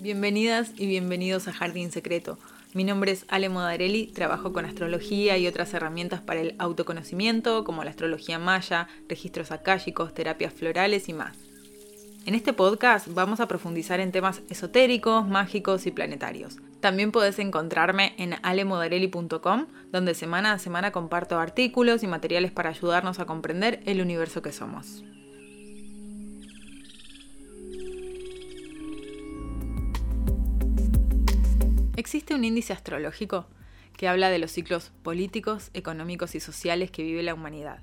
Bienvenidas y bienvenidos a Jardín Secreto. Mi nombre es Ale Modarelli, trabajo con astrología y otras herramientas para el autoconocimiento, como la astrología maya, registros akáshicos, terapias florales y más. En este podcast vamos a profundizar en temas esotéricos, mágicos y planetarios. También podés encontrarme en alemodarelli.com, donde semana a semana comparto artículos y materiales para ayudarnos a comprender el universo que somos. Existe un índice astrológico que habla de los ciclos políticos, económicos y sociales que vive la humanidad.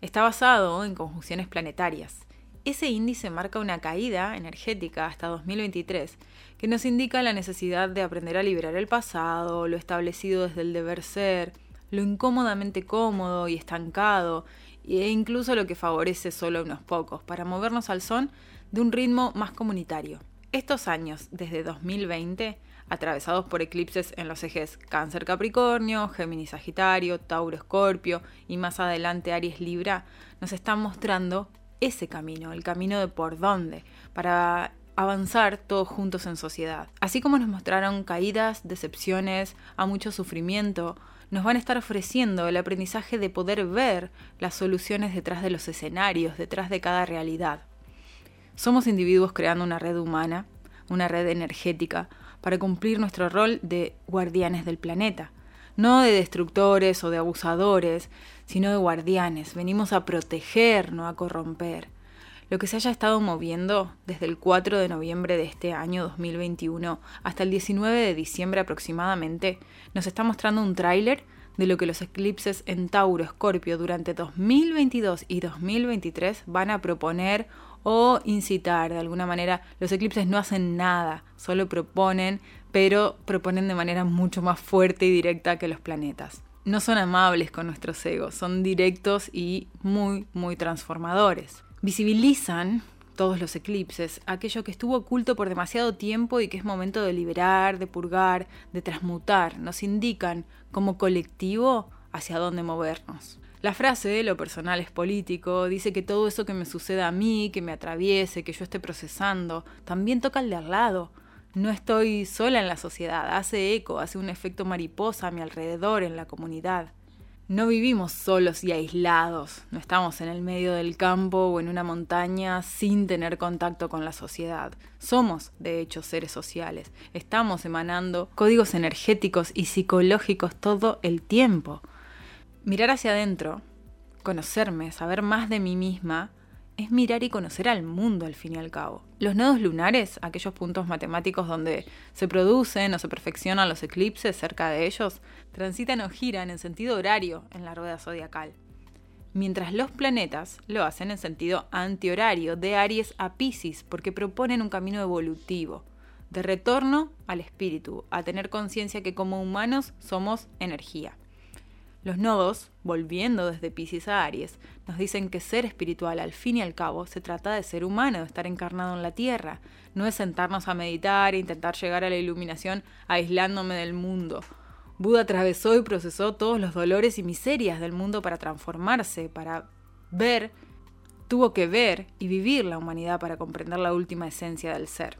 Está basado en conjunciones planetarias. Ese índice marca una caída energética hasta 2023, que nos indica la necesidad de aprender a liberar el pasado, lo establecido desde el deber ser, lo incómodamente cómodo y estancado, e incluso lo que favorece solo a unos pocos, para movernos al son de un ritmo más comunitario. Estos años, desde 2020, atravesados por eclipses en los ejes Cáncer-Capricornio, Géminis-Sagitario, Tauro-Escorpio y más adelante Aries-Libra, nos están mostrando ese camino, el camino de por dónde, para avanzar todos juntos en sociedad. Así como nos mostraron caídas, decepciones, a mucho sufrimiento, nos van a estar ofreciendo el aprendizaje de poder ver las soluciones detrás de los escenarios, detrás de cada realidad. Somos individuos creando una red humana, una red energética, para cumplir nuestro rol de guardianes del planeta. No de destructores o de abusadores, sino de guardianes. Venimos a proteger, no a corromper. Lo que se haya estado moviendo desde el 4 de noviembre de este año 2021 hasta el 19 de diciembre aproximadamente, nos está mostrando un tráiler de lo que los eclipses en Tauro, Escorpio durante 2022 y 2023 van a proponer o incitar de alguna manera. Los eclipses no hacen nada, solo proponen, pero proponen de manera mucho más fuerte y directa que los planetas. No son amables con nuestros egos, son directos y muy, muy transformadores. Visibilizan todos los eclipses, aquello que estuvo oculto por demasiado tiempo y que es momento de liberar, de purgar, de transmutar. Nos indican como colectivo hacia dónde movernos. La frase, lo personal es político, dice que todo eso que me suceda a mí, que me atraviese, que yo esté procesando, también toca al de al lado. No estoy sola en la sociedad, hace eco, hace un efecto mariposa a mi alrededor, en la comunidad. No vivimos solos y aislados, no estamos en el medio del campo o en una montaña sin tener contacto con la sociedad. Somos, de hecho, seres sociales. Estamos emanando códigos energéticos y psicológicos todo el tiempo. Mirar hacia adentro, conocerme, saber más de mí misma, es mirar y conocer al mundo al fin y al cabo. Los nodos lunares, aquellos puntos matemáticos donde se producen o se perfeccionan los eclipses cerca de ellos, transitan o giran en sentido horario en la rueda zodiacal. Mientras los planetas lo hacen en sentido antihorario, de Aries a Pisces, porque proponen un camino evolutivo, de retorno al espíritu, a tener conciencia que como humanos somos energía. Los nodos, volviendo desde Pisces a Aries, nos dicen que ser espiritual al fin y al cabo se trata de ser humano, de estar encarnado en la Tierra. No es sentarnos a meditar e intentar llegar a la iluminación aislándome del mundo. Buda atravesó y procesó todos los dolores y miserias del mundo para transformarse, para ver, tuvo que ver y vivir la humanidad para comprender la última esencia del ser.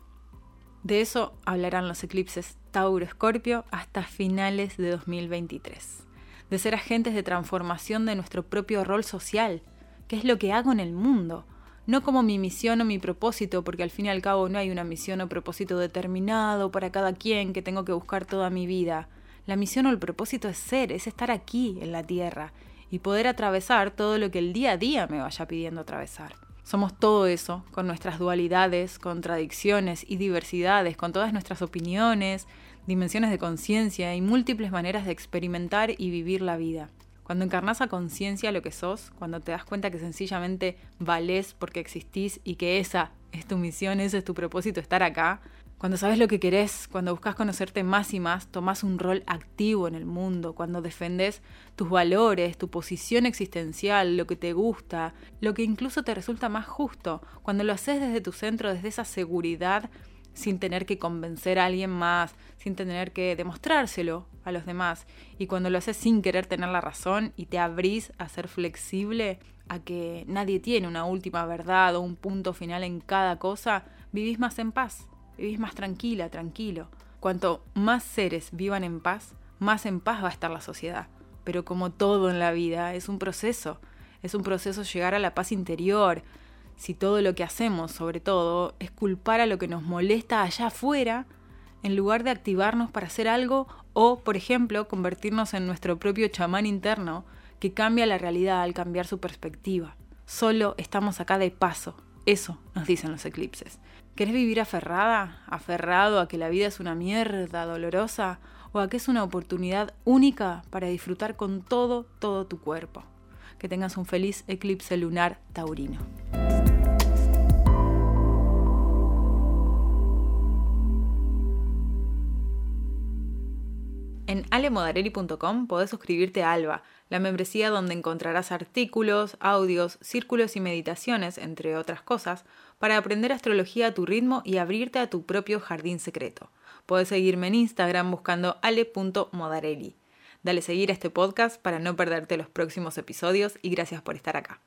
De eso hablarán los eclipses Tauro-Escorpio hasta finales de 2023 de ser agentes de transformación de nuestro propio rol social, que es lo que hago en el mundo, no como mi misión o mi propósito, porque al fin y al cabo no hay una misión o propósito determinado para cada quien que tengo que buscar toda mi vida. La misión o el propósito es ser, es estar aquí en la Tierra y poder atravesar todo lo que el día a día me vaya pidiendo atravesar. Somos todo eso, con nuestras dualidades, contradicciones y diversidades, con todas nuestras opiniones, dimensiones de conciencia y múltiples maneras de experimentar y vivir la vida. Cuando encarnas a conciencia lo que sos, cuando te das cuenta que sencillamente valés porque existís y que esa es tu misión, ese es tu propósito, estar acá, cuando sabes lo que querés, cuando buscas conocerte más y más, tomás un rol activo en el mundo, cuando defendes tus valores, tu posición existencial, lo que te gusta, lo que incluso te resulta más justo, cuando lo haces desde tu centro, desde esa seguridad sin tener que convencer a alguien más, sin tener que demostrárselo a los demás. Y cuando lo haces sin querer tener la razón y te abrís a ser flexible, a que nadie tiene una última verdad o un punto final en cada cosa, vivís más en paz. vivís más tranquila, tranquilo. Cuanto más seres vivan en paz, más en paz va a estar la sociedad. Pero como todo en la vida, es un proceso. Es un proceso llegar a la paz interior. Si todo lo que hacemos, sobre todo, es culpar a lo que nos molesta allá afuera, en lugar de activarnos para hacer algo o, por ejemplo, convertirnos en nuestro propio chamán interno que cambia la realidad al cambiar su perspectiva. Solo estamos acá de paso, eso nos dicen los eclipses. ¿Querés vivir aferrada? ¿Aferrado a que la vida es una mierda dolorosa? ¿O a que es una oportunidad única para disfrutar con todo, todo tu cuerpo? Que tengas un feliz eclipse lunar taurino. En alemodarelli.com podés suscribirte a Alba, la membresía donde encontrarás artículos, audios, círculos y meditaciones, entre otras cosas, para aprender astrología a tu ritmo y abrirte a tu propio jardín secreto. Podés seguirme en Instagram buscando ale.modarelli. Dale seguir a este podcast para no perderte los próximos episodios y gracias por estar acá.